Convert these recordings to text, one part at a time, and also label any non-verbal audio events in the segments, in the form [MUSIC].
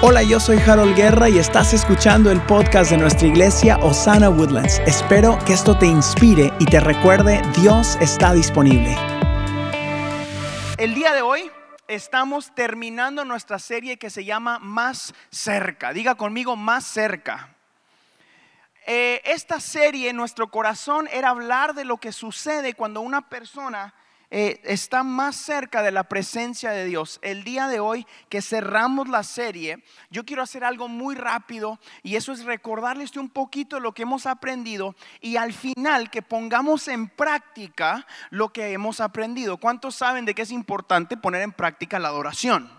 Hola, yo soy Harold Guerra y estás escuchando el podcast de nuestra iglesia Osana Woodlands. Espero que esto te inspire y te recuerde, Dios está disponible. El día de hoy estamos terminando nuestra serie que se llama Más cerca. Diga conmigo, más cerca. Eh, esta serie, nuestro corazón era hablar de lo que sucede cuando una persona eh, está más cerca de la presencia de Dios. El día de hoy que cerramos la serie, yo quiero hacer algo muy rápido y eso es recordarles un poquito lo que hemos aprendido y al final que pongamos en práctica lo que hemos aprendido. ¿Cuántos saben de que es importante poner en práctica la adoración?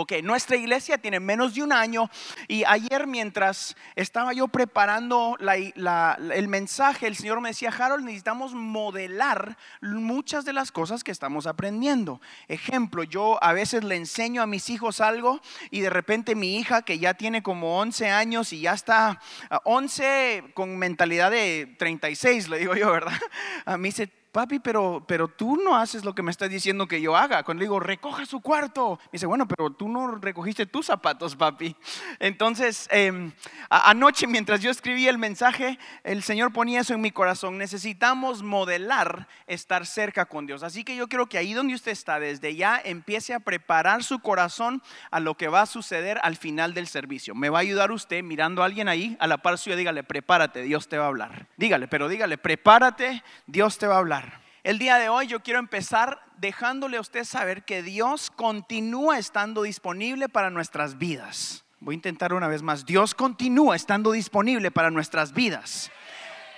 Ok, nuestra iglesia tiene menos de un año y ayer mientras estaba yo preparando el mensaje, el Señor me decía, Harold, necesitamos modelar muchas de las cosas que estamos aprendiendo. Ejemplo, yo a veces le enseño a mis hijos algo y de repente mi hija que ya tiene como 11 años y ya está 11 con mentalidad de 36, le digo yo, ¿verdad? [LAUGHS] A mí dice, papi, pero, pero tú no haces lo que me estás diciendo que yo haga. Cuando le digo, recoja su cuarto, me dice, bueno, pero tú no recogiste tus zapatos, papi. Entonces, em, anoche mientras yo escribía el mensaje, el Señor ponía eso en mi corazón. Necesitamos modelar estar cerca con Dios. Así que yo creo que ahí donde usted está, desde ya empiece a preparar su corazón a lo que va a suceder al final del servicio. Me va a ayudar usted mirando a alguien ahí, a la par suya, dígale, prepárate, Dios te va a hablar. Dígale, pero dígale, prepárate, Dios te va a hablar. El día de hoy yo quiero empezar dejándole a usted saber que Dios continúa estando disponible para nuestras vidas. Voy a intentar una vez más. Dios continúa estando disponible para nuestras vidas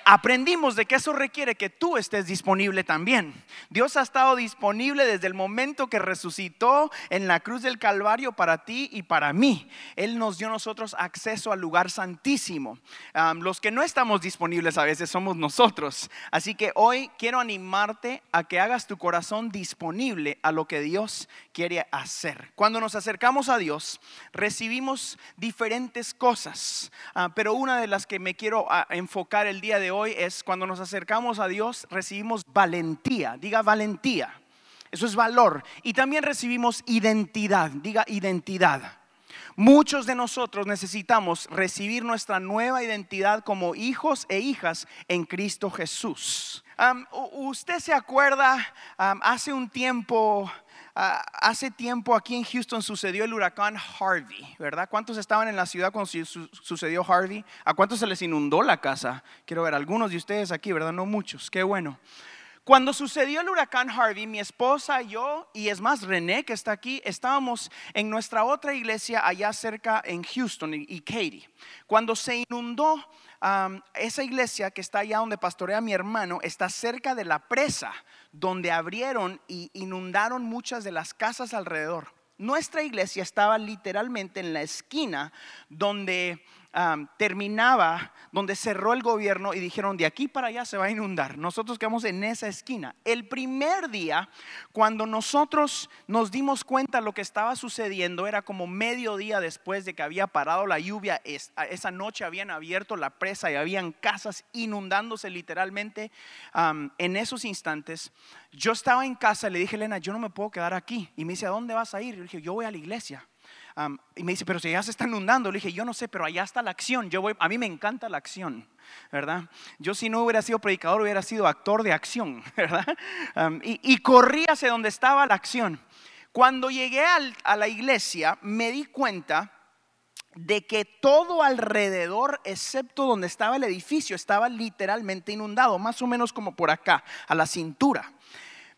aprendimos de que eso requiere que tú estés disponible también. Dios ha estado disponible desde el momento que resucitó en la cruz del Calvario para ti y para mí. Él nos dio nosotros acceso al lugar santísimo. los que no estamos disponibles a veces somos nosotros. Así que hoy quiero animarte a que hagas tu corazón disponible a lo que Dios quiere hacer. Cuando nos acercamos a Dios, recibimos diferentes cosas, ah, pero una de las que me quiero ah, enfocar el día de hoy es cuando nos acercamos a Dios, recibimos valentía, diga valentía. Eso es valor. Y también recibimos identidad, diga identidad. Muchos de nosotros necesitamos recibir nuestra nueva identidad como hijos e hijas en Cristo Jesús. usted se acuerda, hace un tiempo hace tiempo aquí en Houston sucedió el huracán Harvey, ¿verdad? ¿Cuántos estaban en la ciudad cuando sucedió Harvey? ¿A cuántos se les inundó la casa? Quiero ver algunos de ustedes aquí, ¿verdad? No muchos, qué bueno. Cuando sucedió el huracán Harvey, mi esposa, yo, y es más, René, que está aquí, estábamos en nuestra otra iglesia allá cerca en Houston y Katy. Cuando se inundó esa iglesia que está allá donde pastorea mi hermano, está cerca de la presa donde abrieron y inundaron muchas de las casas alrededor. Nuestra iglesia estaba literalmente en la esquina donde terminaba, donde cerró el gobierno y dijeron, de aquí para allá se va a inundar. Nosotros quedamos en esa esquina. El primer día, cuando nosotros nos dimos cuenta lo que estaba sucediendo, era como medio día después de que había parado la lluvia. Esa noche habían abierto la presa y habían casas inundándose literalmente en esos instantes. Yo estaba en casa y le dije, Elena, yo no me puedo quedar aquí. Y me dice, ¿a dónde vas a ir? Yo dije, yo voy a la iglesia y me dice, pero si ya se está inundando, le dije, yo no sé, pero allá está la acción. Yo voy, a mí me encanta la acción, ¿verdad? Yo si no hubiera sido predicador, hubiera sido actor de acción, [LAUGHS] ¿verdad? y, y, corrí hacia donde estaba la acción. Cuando llegué a la iglesia, me di cuenta de que todo alrededor, excepto donde estaba el edificio, estaba literalmente inundado, más o menos como por acá, a la cintura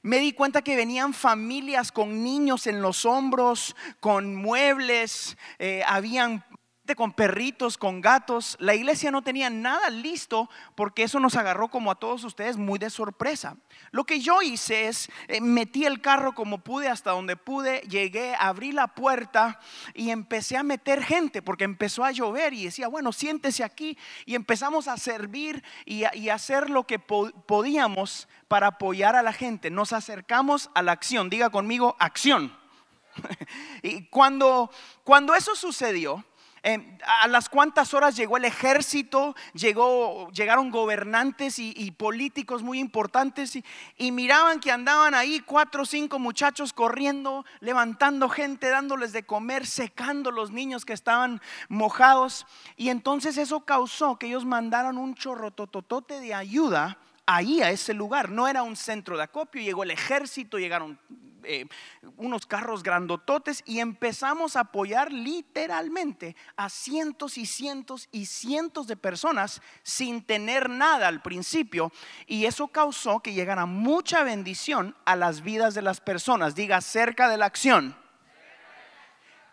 me di cuenta que venían familias con niños en los hombros, con muebles, eh, habían con perritos, con gatos. La iglesia no tenía nada listo porque eso nos agarró como a todos ustedes muy de sorpresa. Lo que yo hice es eh, metí el carro como pude hasta donde pude, llegué, abrí la puerta y empecé a meter gente porque empezó a llover y decía, bueno, siéntese aquí y empezamos a servir y, a, hacer lo que podíamos para apoyar a la gente. Nos acercamos a la acción, diga conmigo, acción. [LAUGHS] y cuando, cuando eso sucedió, Eh, a las cuantas horas llegó el ejército, llegaron gobernantes y, políticos muy importantes y, miraban que andaban ahí cuatro o cinco muchachos corriendo, levantando gente, dándoles de comer, secando los niños que estaban mojados. Y entonces eso causó que ellos mandaron un chorro tototote de ayuda ahí a ese lugar. No era un centro de acopio, llegó el ejército, llegaron eh, unos carros grandototes y empezamos a apoyar literalmente a cientos y cientos y cientos de personas sin tener nada al principio. Y eso causó que llegara mucha bendición a las vidas de las personas. Diga cerca de la acción.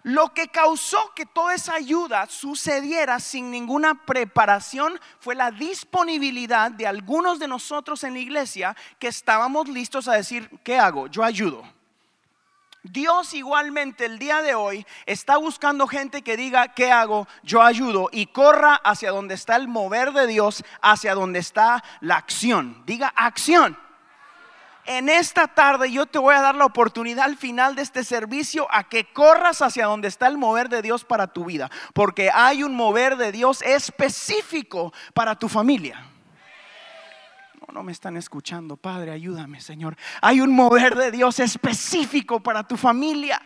Lo que causó que toda esa ayuda sucediera sin ninguna preparación fue la disponibilidad de algunos de nosotros en la iglesia que estábamos listos a decir, ¿qué hago? Yo ayudo. Dios igualmente el día de hoy está buscando gente que diga, ¿qué hago? Yo ayudo y corra hacia donde está el mover de Dios, hacia donde está la acción. Diga acción. En esta tarde yo te voy a dar la oportunidad al final de este servicio a que corras hacia donde está el mover de Dios para tu vida, porque hay un mover de Dios específico para tu familia no me están escuchando. Padre, ayúdame, Señor. Hay un mover de Dios específico para tu familia.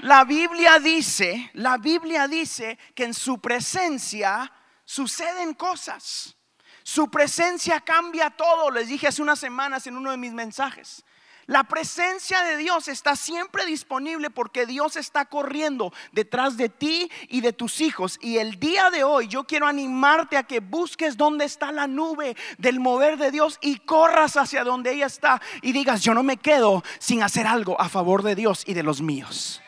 La Biblia dice, la Biblia dice que en su presencia suceden cosas. Su presencia cambia todo. Les dije hace unas semanas en uno de mis mensajes. La presencia de Dios está siempre disponible porque Dios está corriendo detrás de ti y de tus hijos. Y el día de hoy yo quiero animarte a que busques dónde está la nube del mover de Dios y corras hacia donde ella está y digas, yo no me quedo sin hacer algo a favor de Dios y de los míos.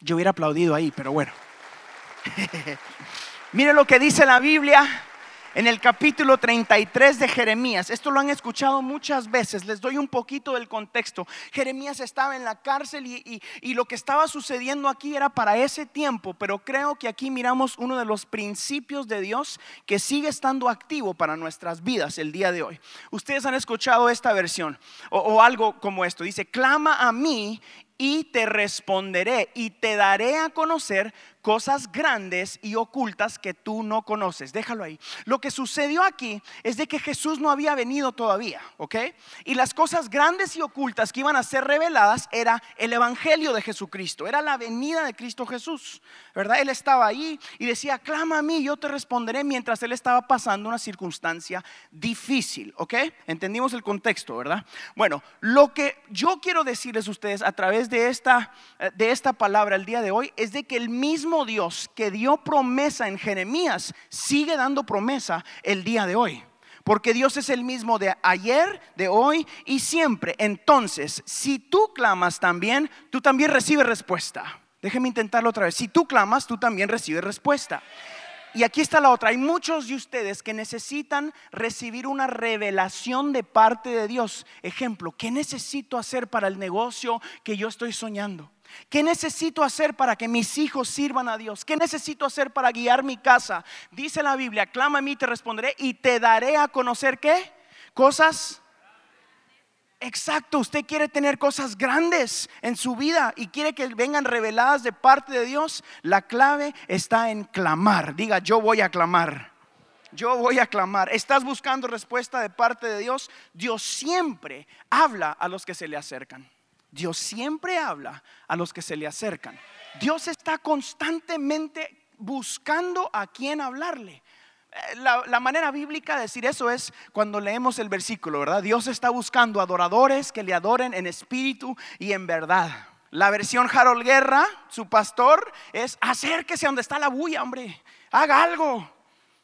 Yo hubiera aplaudido ahí, pero bueno. [LAUGHS] Mire lo que dice la Biblia en el capítulo 33 de Jeremías. Esto lo han escuchado muchas veces, les doy un poquito del contexto. Jeremías estaba en la cárcel y, y, lo que estaba sucediendo aquí era para ese tiempo, pero creo que aquí miramos uno de los principios de Dios que sigue estando activo para nuestras vidas el día de hoy. Ustedes han escuchado esta versión o, o algo como esto. Dice, clama a mí y te responderé y te daré a conocer cosas grandes y ocultas que tú no conoces. Déjalo ahí. Lo que sucedió aquí es de que Jesús no había venido todavía, ¿ok? Y las cosas grandes y ocultas que iban a ser reveladas era el Evangelio de Jesucristo, era la venida de Cristo Jesús, ¿verdad? Él estaba ahí y decía, clama a mí, yo te responderé mientras él estaba pasando una circunstancia difícil, ¿ok? Entendimos el contexto, ¿verdad? Bueno, lo que yo quiero decirles a ustedes a través de esta, de esta palabra el día de hoy es de que el mismo Dios que dio promesa en Jeremías sigue dando promesa el día de hoy. Porque Dios es el mismo de ayer, de hoy y siempre. Entonces, si tú clamas también, tú también recibes respuesta. Déjeme intentarlo otra vez. Si tú clamas, tú también recibes respuesta. Y aquí está la otra. Hay muchos de ustedes que necesitan recibir una revelación de parte de Dios. Ejemplo, ¿qué necesito hacer para el negocio que yo estoy soñando? ¿Qué necesito hacer para que mis hijos sirvan a Dios? ¿Qué necesito hacer para guiar mi casa? Dice la Biblia, clama a mí, te responderé y te daré a conocer qué? Cosas. Exacto, usted quiere tener cosas grandes en su vida y quiere que vengan reveladas de parte de Dios. La clave está en clamar. Diga, yo voy a clamar. Yo voy a clamar. ¿Estás buscando respuesta de parte de Dios? Dios siempre habla a los que se le acercan. Dios siempre habla a los que se le acercan. Dios está constantemente buscando a quien hablarle. Eh, la, manera bíblica de decir eso es cuando leemos el versículo, ¿verdad? Dios está buscando adoradores que le adoren en espíritu y en verdad. La versión Harold Guerra, su pastor, es acérquese donde está la bulla, hombre. Haga algo.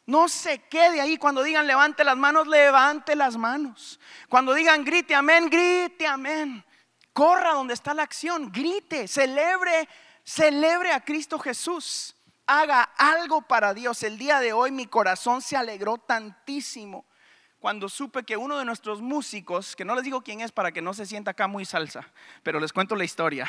No se quede ahí. Cuando digan levante las manos, levante las manos. Cuando digan grite amén, grite amén corra donde está la acción, grite, celebre, celebre a Cristo Jesús. Haga algo para Dios. El día de hoy mi corazón se alegró tantísimo cuando supe que uno de nuestros músicos, que no les digo quién es para que no se sienta acá muy salsa, pero les cuento la historia.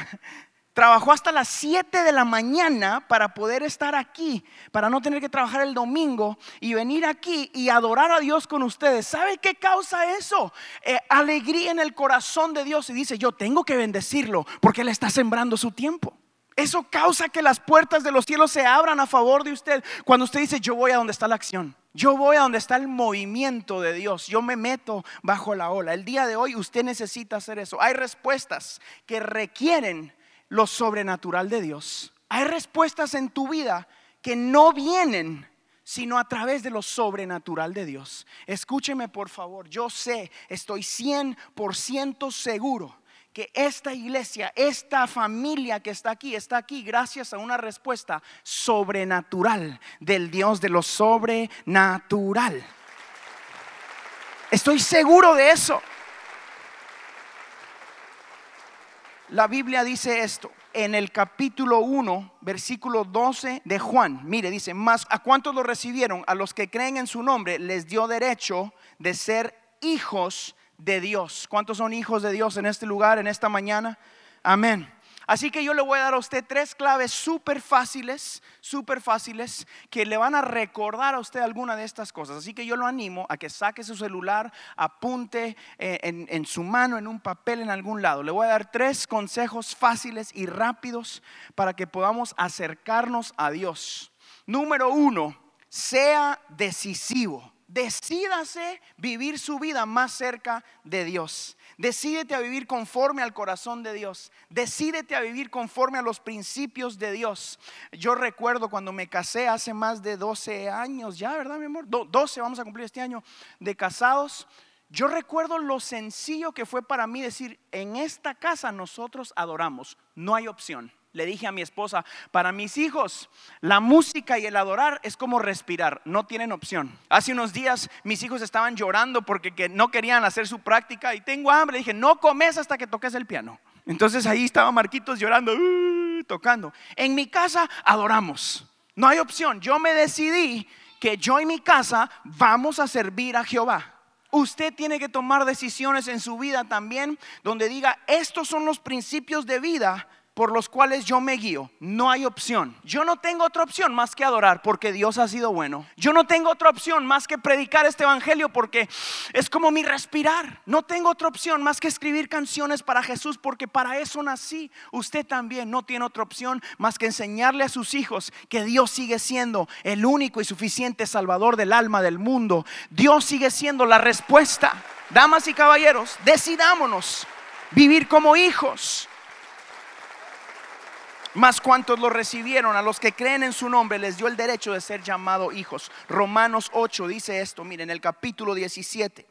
Trabajó hasta las 7 de la mañana para poder estar aquí, para no tener que trabajar el domingo y venir aquí y adorar a Dios con ustedes. ¿Sabe qué causa eso? Eh, alegría en el corazón de Dios y dice, yo tengo que bendecirlo porque Él está sembrando su tiempo. Eso causa que las puertas de los cielos se abran a favor de usted. Cuando usted dice, yo voy a donde está la acción. Yo voy a donde está el movimiento de Dios. Yo me meto bajo la ola. El día de hoy usted necesita hacer eso. Hay respuestas que requieren lo sobrenatural de Dios. Hay respuestas en tu vida que no vienen sino a través de lo sobrenatural de Dios. Escúcheme por favor, yo sé, estoy 100% seguro que esta iglesia, esta familia que está aquí, está aquí gracias a una respuesta sobrenatural del Dios de lo sobrenatural. Estoy seguro de eso. La Biblia dice esto en el capítulo 1, versículo 12 de Juan. Mire, dice, más a cuántos lo recibieron, a los que creen en su nombre, les dio derecho de ser hijos de Dios. ¿Cuántos son hijos de Dios en este lugar, en esta mañana? Amén. Así que yo le voy a dar a usted tres claves súper fáciles, súper fáciles, que le van a recordar a usted alguna de estas cosas. Así que yo lo animo a que saque su celular, apunte eh, en, en su mano, en un papel, en algún lado. Le voy a dar tres consejos fáciles y rápidos para que podamos acercarnos a Dios. Número uno, sea decisivo. Decídase vivir su vida más cerca de Dios. Decídete a vivir conforme al corazón de Dios. Decídete a vivir conforme a los principios de Dios. Yo recuerdo cuando me casé hace más de 12 años, ya, ¿verdad, mi amor? 12 vamos a cumplir este año de casados. Yo recuerdo lo sencillo que fue para mí decir, en esta casa nosotros adoramos, no hay opción le dije a mi esposa, para mis hijos, la música y el adorar es como respirar, no tienen opción. Hace unos días mis hijos estaban llorando porque no querían hacer su práctica y tengo hambre. dije, no comes hasta que toques el piano. Entonces ahí estaba Marquitos llorando, uh, tocando. En mi casa adoramos, no hay opción. Yo me decidí que yo y mi casa vamos a servir a Jehová. Usted tiene que tomar decisiones en su vida también donde diga, estos son los principios de vida por los cuales yo me guío. No hay opción. Yo no tengo otra opción más que adorar porque Dios ha sido bueno. Yo no tengo otra opción más que predicar este evangelio porque es como mi respirar. No tengo otra opción más que escribir canciones para Jesús porque para eso nací. Usted también no tiene otra opción más que enseñarle a sus hijos que Dios sigue siendo el único y suficiente salvador del alma del mundo. Dios sigue siendo la respuesta. Damas y caballeros, decidámonos vivir como hijos más cuantos lo recibieron, a los que creen en su nombre, les dio el derecho de ser llamados hijos. Romanos 8 dice esto, miren, el capítulo 17.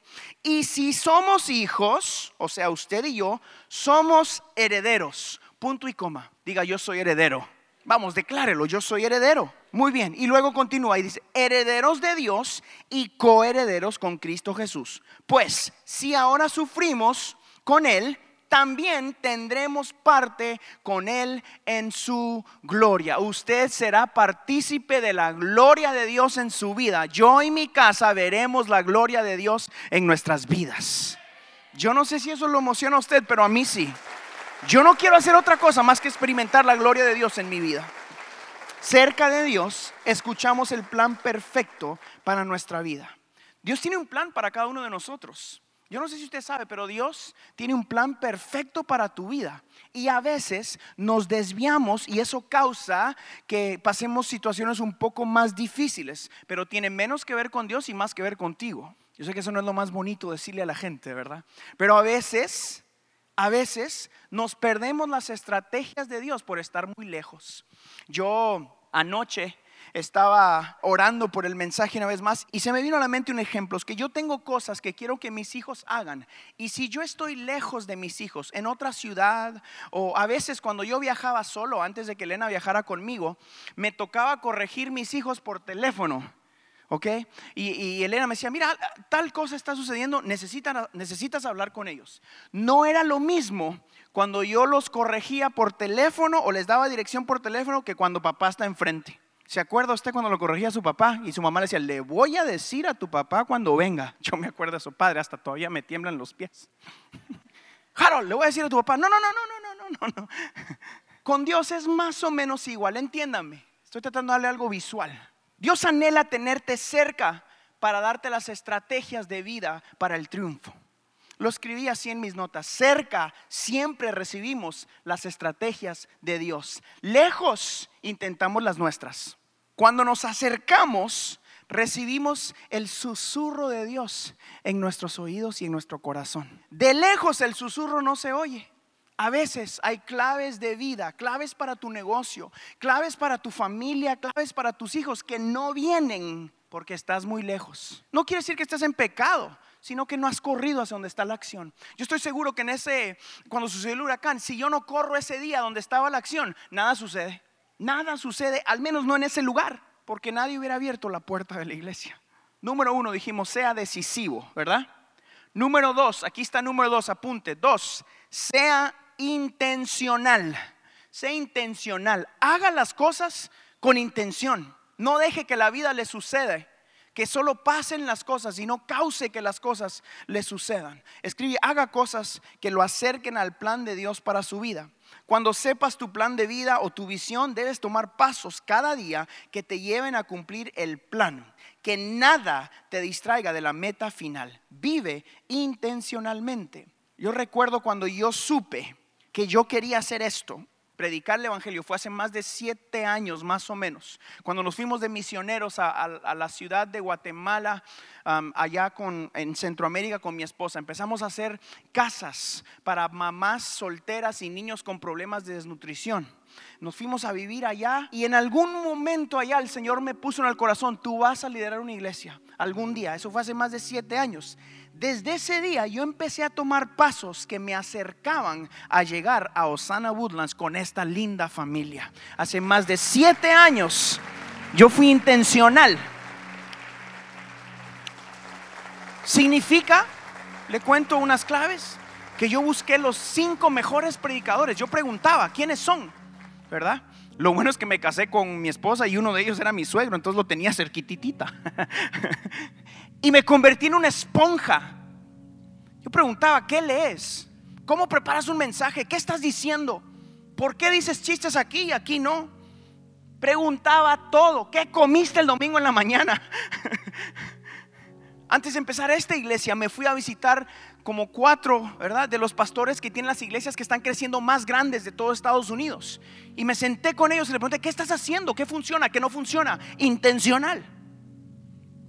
Y si somos hijos, o sea, usted y yo, somos herederos. Punto y coma. Diga, yo soy heredero. Vamos, declárelo, yo soy heredero. Muy bien. Y luego continúa y dice, herederos de Dios y coherederos con Cristo Jesús. Pues, si ahora sufrimos con Él, también tendremos parte con Él en su gloria. Usted será partícipe de la gloria de Dios en su vida. Yo y mi casa veremos la gloria de Dios en nuestras vidas. Yo no sé si eso lo emociona a usted, pero a mí sí. Yo no quiero hacer otra cosa más que experimentar la gloria de Dios en mi vida. Cerca de Dios escuchamos el plan perfecto para nuestra vida. Dios tiene un plan para cada uno de nosotros. Yo no sé si usted sabe, pero Dios tiene un plan perfecto para tu vida. Y a veces nos desviamos y eso causa que pasemos situaciones un poco más difíciles, pero tiene menos que ver con Dios y más que ver contigo. Yo sé que eso no es lo más bonito decirle a la gente, ¿verdad? Pero a veces, a veces nos perdemos las estrategias de Dios por estar muy lejos. Yo anoche estaba orando por el mensaje una vez más y se me vino a la mente un ejemplo, es que yo tengo cosas que quiero que mis hijos hagan y si yo estoy lejos de mis hijos, en otra ciudad o a veces cuando yo viajaba solo, antes de que Elena viajara conmigo, me tocaba corregir mis hijos por teléfono. ¿ok? Y, Elena me decía, mira, tal cosa está sucediendo, necesitas, necesitas hablar con ellos. No era lo mismo cuando yo los corregía por teléfono o les daba dirección por teléfono que cuando papá está enfrente. ¿Se acuerda usted cuando lo corregía a su papá? Y su mamá le decía, le voy a decir a tu papá cuando venga. [LAUGHS] Yo me acuerdo a su padre, hasta todavía me tiemblan los pies. [LAUGHS] Harold, le voy a decir a tu papá, no, no, no, no, no, no, no, no. [LAUGHS] Con Dios es más o menos igual, entiéndame. Estoy tratando de darle algo visual. Dios anhela tenerte cerca para darte las estrategias de vida para el triunfo. Lo escribí así en mis notas. Cerca siempre recibimos las estrategias de Dios. Lejos intentamos las nuestras. Cuando nos acercamos, recibimos el susurro de Dios en nuestros oídos y en nuestro corazón. De lejos el susurro no se oye. A veces hay claves de vida, claves para tu negocio, claves para tu familia, claves para tus hijos que no vienen porque estás muy lejos. No quiere decir que estés en pecado, sino que no has corrido hacia donde está la acción. Yo estoy seguro que en ese, cuando sucedió el huracán, si yo no corro ese día donde estaba la acción, nada sucede. Nada sucede, al menos no en ese lugar, porque nadie hubiera abierto la puerta de la iglesia. Número uno, dijimos, sea decisivo, ¿verdad? Número dos, aquí está número dos, apunte. Dos, sea intencional. Sea intencional. Haga las cosas con intención. No deje que la vida le suceda. Que solo pasen las cosas y no cause que las cosas le sucedan. Escribe, haga cosas que lo acerquen al plan de Dios para su vida. Cuando sepas tu plan de vida o tu visión, debes tomar pasos cada día que te lleven a cumplir el plan. Que nada te distraiga de la meta final. Vive intencionalmente. Yo recuerdo cuando yo supe que yo quería hacer esto, predicar el Evangelio, fue hace más de siete años más o menos, cuando nos fuimos de misioneros a, la ciudad de Guatemala, allá con, en Centroamérica con mi esposa. Empezamos a hacer casas para mamás solteras y niños con problemas de desnutrición. Nos fuimos a vivir allá y en algún momento allá el Señor me puso en el corazón, tú vas a liderar una iglesia algún día. Eso fue hace más de siete años. Desde ese día yo empecé a tomar pasos que me acercaban a llegar a Osana Woodlands con esta linda familia. Hace más de siete años yo fui intencional. Significa, le cuento unas claves, que yo busqué los cinco mejores predicadores. Yo preguntaba, ¿quiénes son? ¿Verdad? Lo bueno es que me casé con mi esposa y uno de ellos era mi suegro, entonces lo tenía cerquititita. [LAUGHS] y me convertí en una esponja. Yo preguntaba, ¿qué lees? ¿Cómo preparas un mensaje? ¿Qué estás diciendo? ¿Por qué dices chistes aquí y aquí no? Preguntaba todo. ¿Qué comiste el domingo en la mañana? [LAUGHS] Antes de empezar esta iglesia me fui a visitar como cuatro, ¿verdad? De los pastores que tienen las iglesias que están creciendo más grandes de todo Estados Unidos. Y me senté con ellos y le pregunté, ¿qué estás haciendo? ¿Qué funciona? ¿Qué no funciona? Intencional.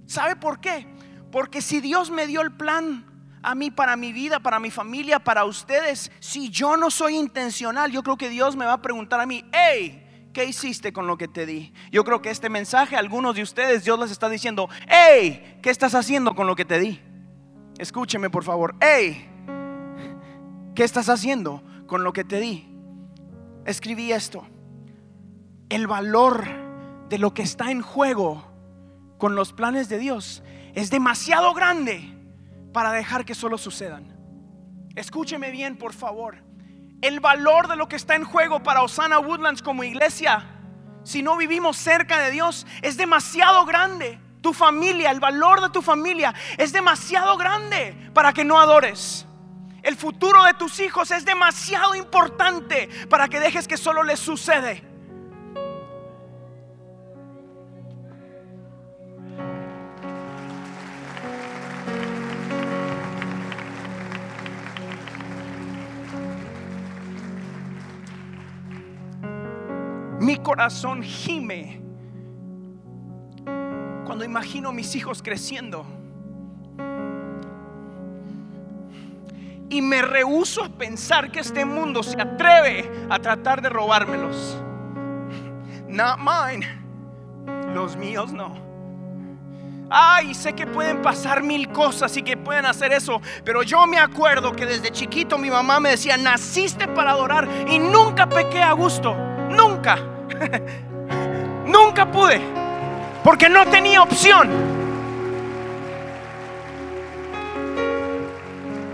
¿Sabe por qué? Porque si Dios me dio el plan a mí para mi vida, para mi familia, para ustedes, si yo no soy intencional, yo creo que Dios me va a preguntar a mí, hey, ¿qué hiciste con lo que te di? Yo creo que este mensaje, a algunos de ustedes, Dios les está diciendo, hey, ¿qué estás haciendo con lo que te di? Escúcheme por favor. Hey, ¿qué estás haciendo con lo que te di? Escribí esto. El valor de lo que está en juego con los planes de Dios es demasiado grande para dejar que solo sucedan. Escúcheme bien, por favor. El valor de lo que está en juego para Osana Woodlands como iglesia, si no vivimos cerca de Dios, es demasiado grande tu familia, el valor de tu familia es demasiado grande para que no adores. El futuro de tus hijos es demasiado importante para que dejes que solo les sucede. Corazón gime cuando imagino mis hijos creciendo y me rehuso a pensar que este mundo se atreve a tratar de robármelos. Not mine. Los míos no. Ay, sé que pueden pasar mil cosas y que pueden hacer eso, pero yo me acuerdo que desde chiquito mi mamá me decía, naciste para adorar y nunca pequé a gusto, nunca, [LAUGHS] nunca pude porque no tenía opción.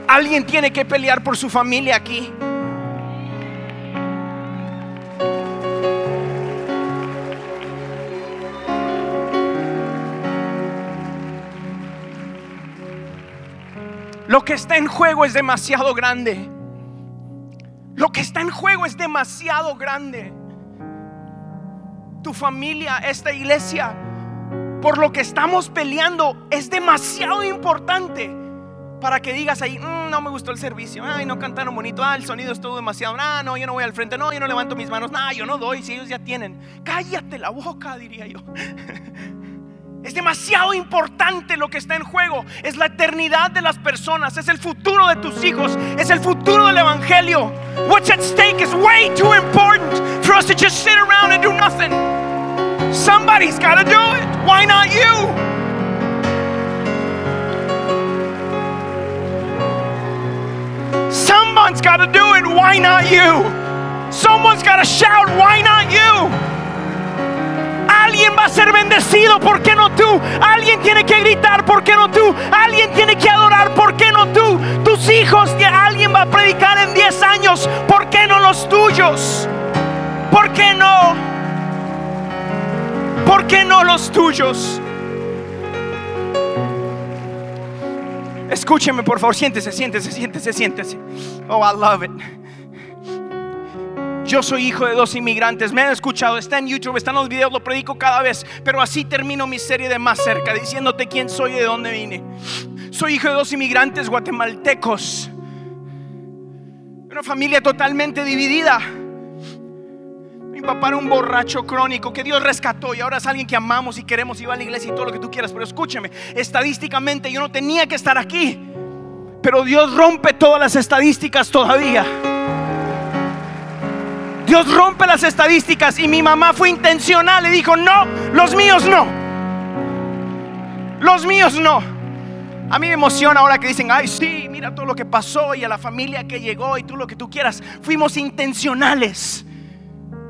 Alguien tiene que pelear por su familia aquí. Lo que está en juego es demasiado grande. Lo que está en juego es demasiado grande. Tu familia, esta iglesia, por lo que estamos peleando es demasiado importante para que digas ahí, "Mm, no me gustó el servicio, ay, no cantaron bonito, ah, el sonido estuvo demasiado, ah, no, yo no voy al frente, no, yo no levanto mis manos, no, yo no doy, si ellos ya tienen. Cállate la boca, diría yo. [LAUGHS] Es demasiado importante lo que está en juego. Es la eternidad de las personas. Es el futuro de tus hijos. Es el futuro del evangelio. What's at stake is way too important for us to just sit around and do nothing. Somebody's got to do it. Why not you? Someone's got to do it. Why not you? Someone's got to shout. Why not you? Alguien va a ser bendecido, ¿por qué no tú? Alguien tiene que gritar, ¿por qué no tú? Alguien tiene que adorar, ¿por qué no tú? Tus hijos, que alguien va a predicar en 10 años, ¿por qué no los tuyos? ¿Por qué no? ¿Por qué no los tuyos? Escúcheme, por favor, siéntese, siéntese, siéntese, siéntese. Oh, I love it. Yo soy hijo de dos inmigrantes, me han escuchado, está en YouTube, están los videos, lo predico cada vez, pero así termino mi serie de más cerca, diciéndote quién soy y de dónde vine. Soy hijo de dos inmigrantes guatemaltecos, una familia totalmente dividida. Papá era un borracho crónico que Dios rescató y ahora es alguien que amamos y queremos y va a la iglesia y todo lo que tú quieras, pero escúcheme, estadísticamente yo no tenía que estar aquí, pero Dios rompe todas las estadísticas todavía. Dios rompe las estadísticas y mi mamá fue intencional y dijo, no, los míos no. Los míos no. A mí me emociona ahora que dicen, ay, sí, mira todo lo que pasó y a la familia que llegó y tú lo que tú quieras. Fuimos intencionales.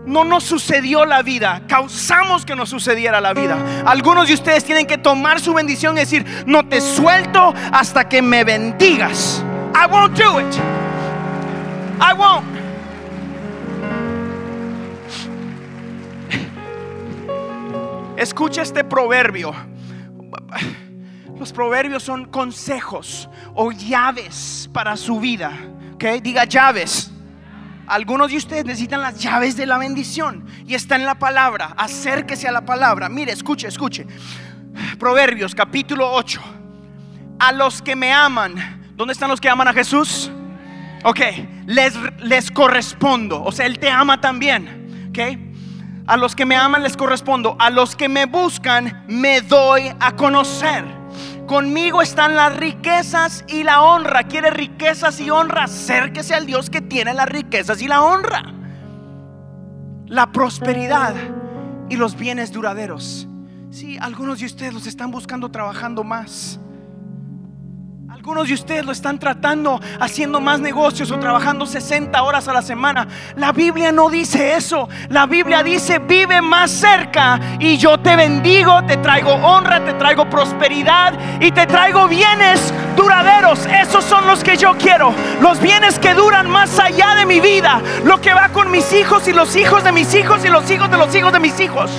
No nos sucedió la vida, causamos que nos sucediera la vida. Algunos de ustedes tienen que tomar su bendición y decir, no te suelto hasta que me bendigas. I won't do it. I won't. Escucha este proverbio. Los proverbios son consejos o llaves para su vida. ¿Ok? Diga llaves. Algunos de ustedes necesitan las llaves de la bendición y está en la palabra. Acérquese a la palabra. Mire, escuche, escuche. Proverbios capítulo 8. A los que me aman. ¿Dónde están los que aman a Jesús? Ok, les, les correspondo. O sea, Él te ama también. Ok. A los que me aman les correspondo. A los que me buscan me doy a conocer. Conmigo están las riquezas y la honra. ¿Quiere riquezas y honra? Acérquese al Dios que tiene las riquezas y la honra. La prosperidad y los bienes duraderos. Sí, algunos de ustedes los están buscando trabajando más. Algunos de ustedes lo están tratando haciendo más negocios o trabajando 60 horas a la semana. La Biblia no dice eso. La Biblia dice, vive más cerca y yo te bendigo, te traigo honra, te traigo prosperidad y te traigo bienes duraderos. Esos son los que yo quiero. Los bienes que duran más allá de mi vida. Lo que va con mis hijos y los hijos de mis hijos y los hijos de los hijos de mis hijos.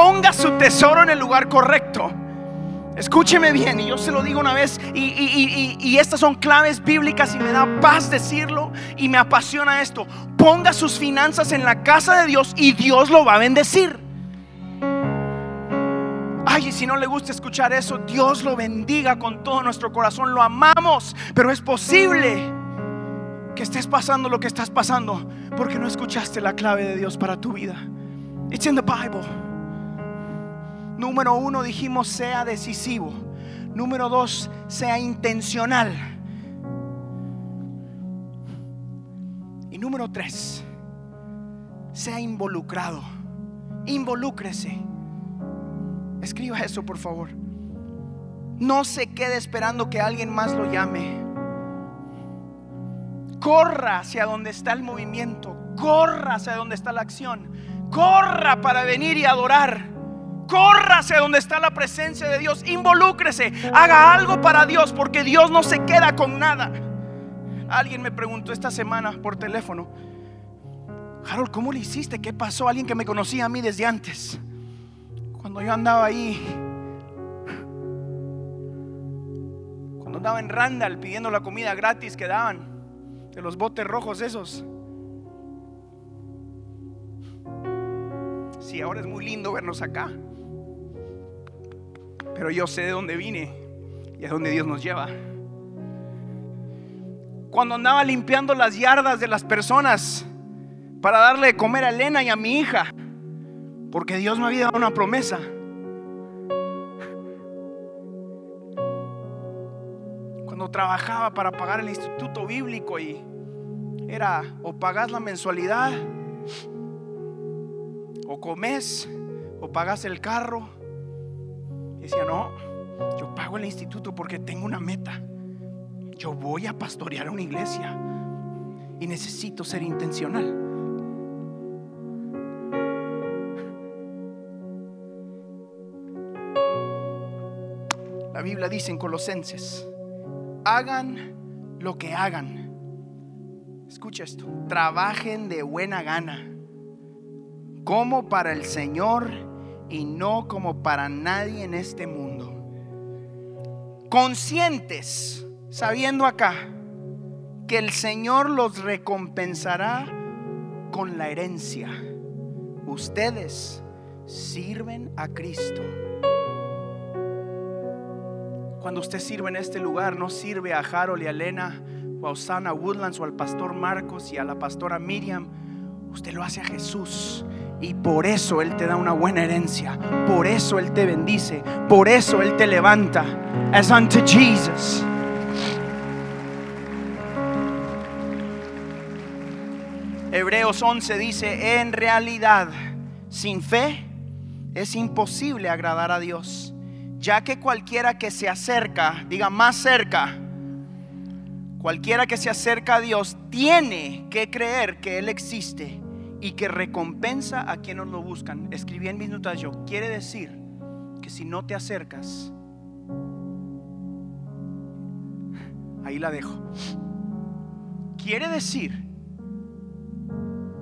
Ponga su tesoro en el lugar correcto. Escúcheme bien, y yo se lo digo una vez, y, estas son claves bíblicas y me da paz decirlo y me apasiona esto. Ponga sus finanzas en la casa de Dios y Dios lo va a bendecir. Ay, y si no le gusta escuchar eso, Dios lo bendiga con todo nuestro corazón, lo amamos, pero es posible que estés pasando lo que estás pasando porque no escuchaste la clave de Dios para tu vida. It's in the Bible. Número uno dijimos sea decisivo. Número dos, sea intencional. Y número tres, sea involucrado. Involúcrese. Escriba eso, por favor. No se quede esperando que alguien más lo llame. Corra hacia donde está el movimiento. Corra hacia donde está la acción. Corra para venir y adorar. Hacia donde está la presencia de Dios. Involúcrese. Haga algo para Dios porque Dios no se queda con nada. Alguien me preguntó esta semana por teléfono. Harold, ¿cómo le hiciste? ¿Qué pasó? Alguien que me conocía a mí desde antes. Cuando yo andaba ahí. Cuando andaba en Randall pidiendo la comida gratis que daban. De los botes rojos esos. Sí, ahora es muy lindo vernos acá. Pero yo sé de dónde vine y a dónde Dios nos lleva. Cuando andaba limpiando las yardas de las personas para darle de comer a Elena y a mi hija, porque Dios me había dado una promesa. Cuando trabajaba para pagar el instituto bíblico y era o pagas la mensualidad, o comes, o pagas el carro. Y decía, no, yo pago el instituto porque tengo una meta. Yo voy a pastorear una iglesia y necesito ser intencional. La Biblia dice en Colosenses, hagan lo que hagan Escucha esto. Trabajen de buena gana, como para el Señor y no como para nadie en este mundo. Conscientes, sabiendo acá que el Señor los recompensará con la herencia. Ustedes sirven a Cristo. Cuando usted sirve en este lugar, no sirve a Harold y a Elena o a Osana Woodlands o al pastor Marcos y a la pastora Miriam, usted lo hace a Jesús. Y por eso Él te da una buena herencia. Por eso Él te bendice. Por eso Él te levanta. As unto Jesus. Hebreos 11 dice, en realidad, sin fe es imposible agradar a Dios, ya que cualquiera que se acerca, diga más cerca, Cualquiera que se acerca a Dios tiene que creer que Él existe y que recompensa a quienes lo buscan. Escribí en mis notas yo, quiere decir que si no te acercas, ahí la dejo. Quiere decir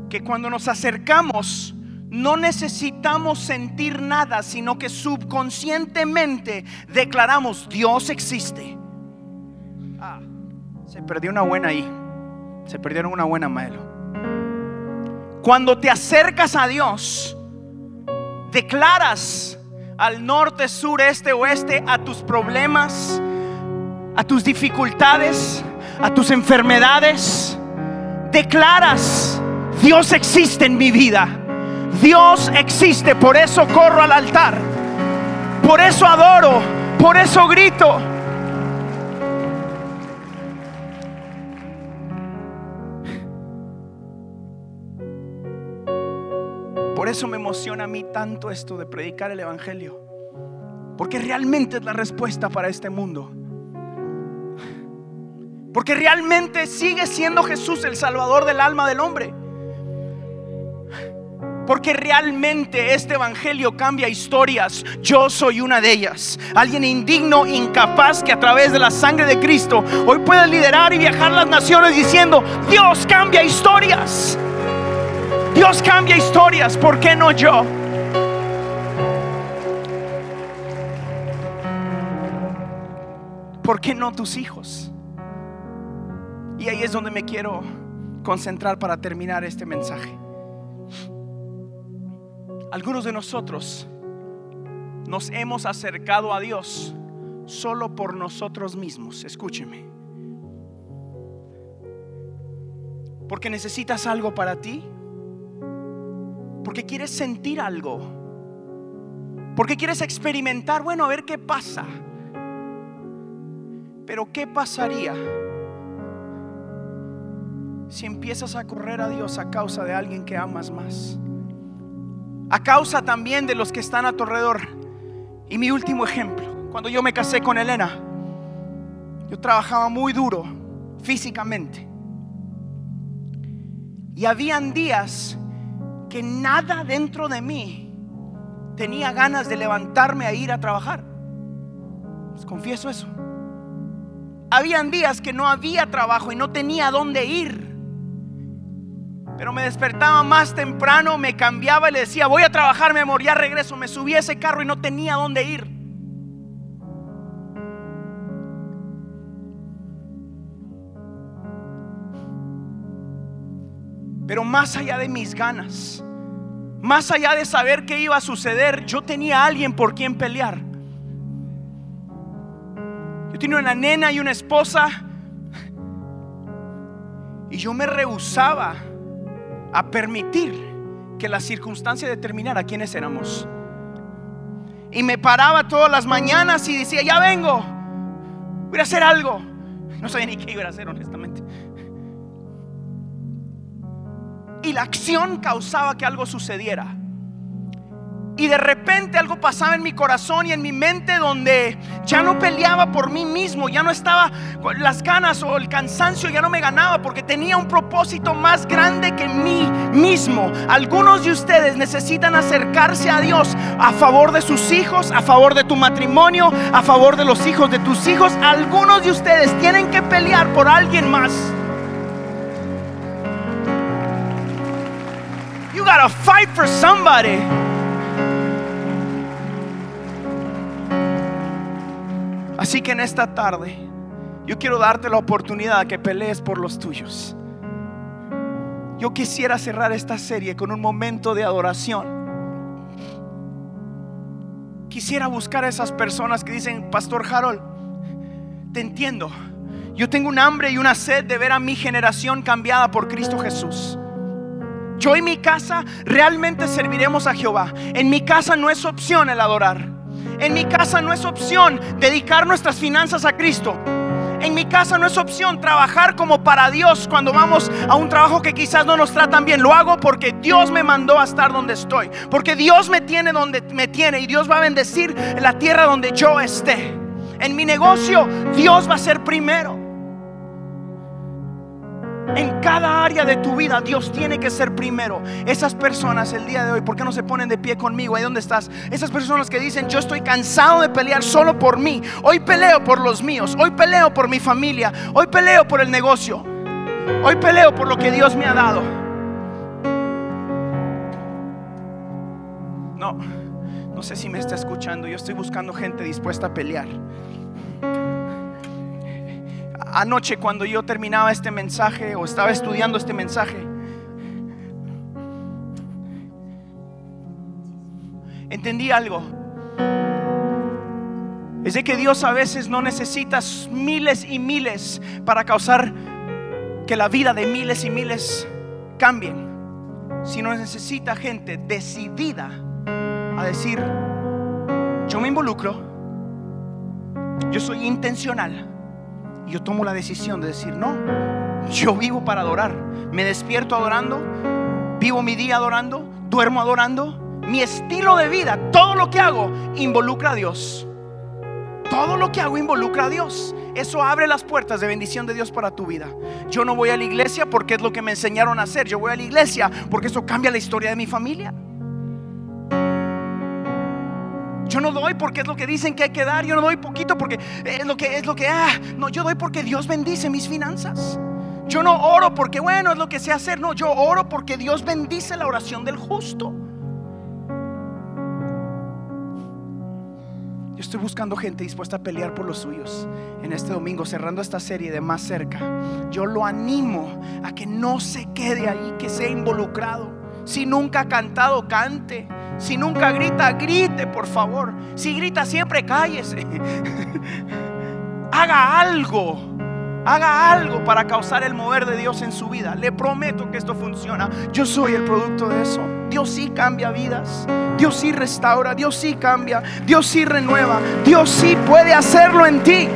que cuando nos acercamos, no necesitamos sentir nada, sino que subconscientemente declaramos, Dios existe. Ah. Se perdió una buena ahí. Se perdieron una buena Maelo. Cuando te acercas a Dios, declaras al norte, sur, este, oeste, a tus problemas, a tus dificultades, a tus enfermedades. Declaras, Dios existe en mi vida. Dios existe, por eso corro al altar. Por eso adoro, por eso grito. Por eso me emociona a mí tanto esto de predicar el Evangelio. Porque realmente es la respuesta para este mundo. Porque realmente sigue siendo Jesús el Salvador del alma del hombre. Porque realmente este Evangelio cambia historias. Yo soy una de ellas. Alguien indigno, incapaz que a través de la sangre de Cristo hoy puede liderar y viajar las naciones diciendo, Dios cambia historias. Dios cambia historias, ¿por qué no yo? ¿Por qué no tus hijos? Y ahí es donde me quiero concentrar para terminar este mensaje. Algunos de nosotros nos hemos acercado a Dios solo por nosotros mismos. Escúcheme. Porque necesitas algo para ti porque quieres sentir algo, porque quieres experimentar, bueno, a ver qué pasa. Pero ¿qué pasaría si empiezas a correr a Dios a causa de alguien que amas más? A causa también de los que están a tu alrededor. Y mi último ejemplo, cuando yo me casé con Elena, yo trabajaba muy duro físicamente. Y habían días que nada dentro de mí tenía ganas de levantarme a ir a trabajar. Les confieso eso. Habían días que no había trabajo y no tenía dónde ir. Pero me despertaba más temprano, me cambiaba y le decía, voy a trabajar, mi amor, ya regreso. Me subí a ese carro y no tenía dónde ir. Pero más allá de mis ganas, más allá de saber qué iba a suceder, yo tenía a alguien por quien pelear. Yo tenía una nena y una esposa. Y yo me rehusaba a permitir que la circunstancia determinara quiénes éramos. Y me paraba todas las mañanas y decía, ya vengo, voy a hacer algo. No sabía ni qué iba a hacer, honestamente. Y la acción causaba que algo sucediera. Y de repente algo pasaba en mi corazón y en mi mente donde ya no peleaba por mí mismo, ya no estaba las ganas o el cansancio ya no me ganaba porque tenía un propósito más grande que mí mismo. Algunos de ustedes necesitan acercarse a Dios a favor de sus hijos, a favor de tu matrimonio, a favor de los hijos de tus hijos. Algunos de ustedes tienen que pelear por alguien más. You gotta fight for somebody. Así que en esta tarde yo quiero darte la oportunidad que pelees por los tuyos. Yo quisiera cerrar esta serie con un momento de adoración. Quisiera buscar a esas personas que dicen, Pastor Harold, te entiendo. Yo tengo un hambre y una sed de ver a mi generación cambiada por Cristo Jesús. Yo y mi casa realmente serviremos a Jehová. En mi casa no es opción el adorar. En mi casa no es opción dedicar nuestras finanzas a Cristo. En mi casa no es opción trabajar como para Dios cuando vamos a un trabajo que quizás no nos tratan bien. Lo hago porque Dios me mandó a estar donde estoy. Porque Dios me tiene donde me tiene. Y Dios va a bendecir la tierra donde yo esté. En mi negocio Dios va a ser primero. En cada área de tu vida Dios tiene que ser primero. Esas personas el día de hoy, ¿por qué no se ponen de pie conmigo? Ahí donde estás. Esas personas que dicen, yo estoy cansado de pelear solo por mí. Hoy peleo por los míos. Hoy peleo por mi familia. Hoy peleo por el negocio. Hoy peleo por lo que Dios me ha dado. No, no sé si me está escuchando. Yo estoy buscando gente dispuesta a pelear anoche cuando yo terminaba este mensaje o estaba estudiando este mensaje, entendí algo. Es de que Dios a veces no necesita miles y miles para causar que la vida de miles y miles cambien, sino necesita gente decidida a decir, yo me involucro, yo soy intencional yo tomo la decisión de decir, no, yo vivo para adorar. Me despierto adorando, vivo mi día adorando, duermo adorando. Mi estilo de vida, todo lo que hago, involucra a Dios. Todo lo que hago involucra a Dios. Eso abre las puertas de bendición de Dios para tu vida. Yo no voy a la iglesia porque es lo que me enseñaron a hacer. Yo voy a la iglesia porque eso cambia la historia de mi familia. Yo no doy porque es lo que dicen que hay que dar. Yo no doy poquito porque es lo que es lo que ah, no, yo doy porque Dios bendice mis finanzas. Yo no oro porque bueno, es lo que sé hacer. No, yo oro porque Dios bendice la oración del justo. Yo estoy buscando gente dispuesta a pelear por los suyos en este domingo, cerrando esta serie de más cerca. Yo lo animo a que no se quede ahí, que sea involucrado. Si nunca ha cantado, cante. Si nunca grita, grite, por favor. Si grita siempre, cállese. Haga algo. Haga algo para causar el mover de Dios en su vida. Le prometo que esto funciona. Yo soy el producto de eso. Dios sí cambia vidas. Dios sí restaura. Dios sí cambia. Dios sí renueva. Dios sí puede hacerlo en ti.